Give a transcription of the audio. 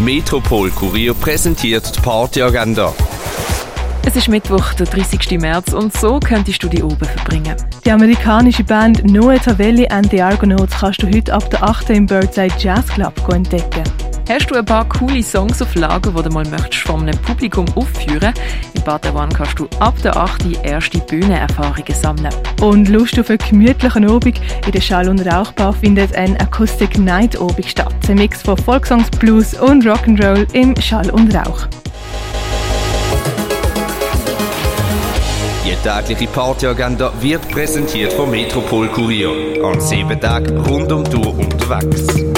Metropol Kurier präsentiert die Partyagenda. Es ist Mittwoch, der 30. März, und so könntest du die oben verbringen. Die amerikanische Band Noe Tavelli and the Argonauts kannst du heute ab der 8. im Birdside Jazz Club entdecken. Hast du ein paar coole Songs auf Lager, die du mal möchtest von einem Publikum aufführen In Badewan kannst du ab der 8. erste Bühnenerfahrungen sammeln. Und Lust auf einen gemütlichen Abend? In der Schall- und Rauchbar findet ein Acoustic Night Abend statt. Ein Mix von Volkssongs, Blues und Rock'n'Roll im Schall und Rauch. Die tägliche Partyagenda wird präsentiert vom Metropol Kurier. An sieben Tagen rund um die Tour unterwegs.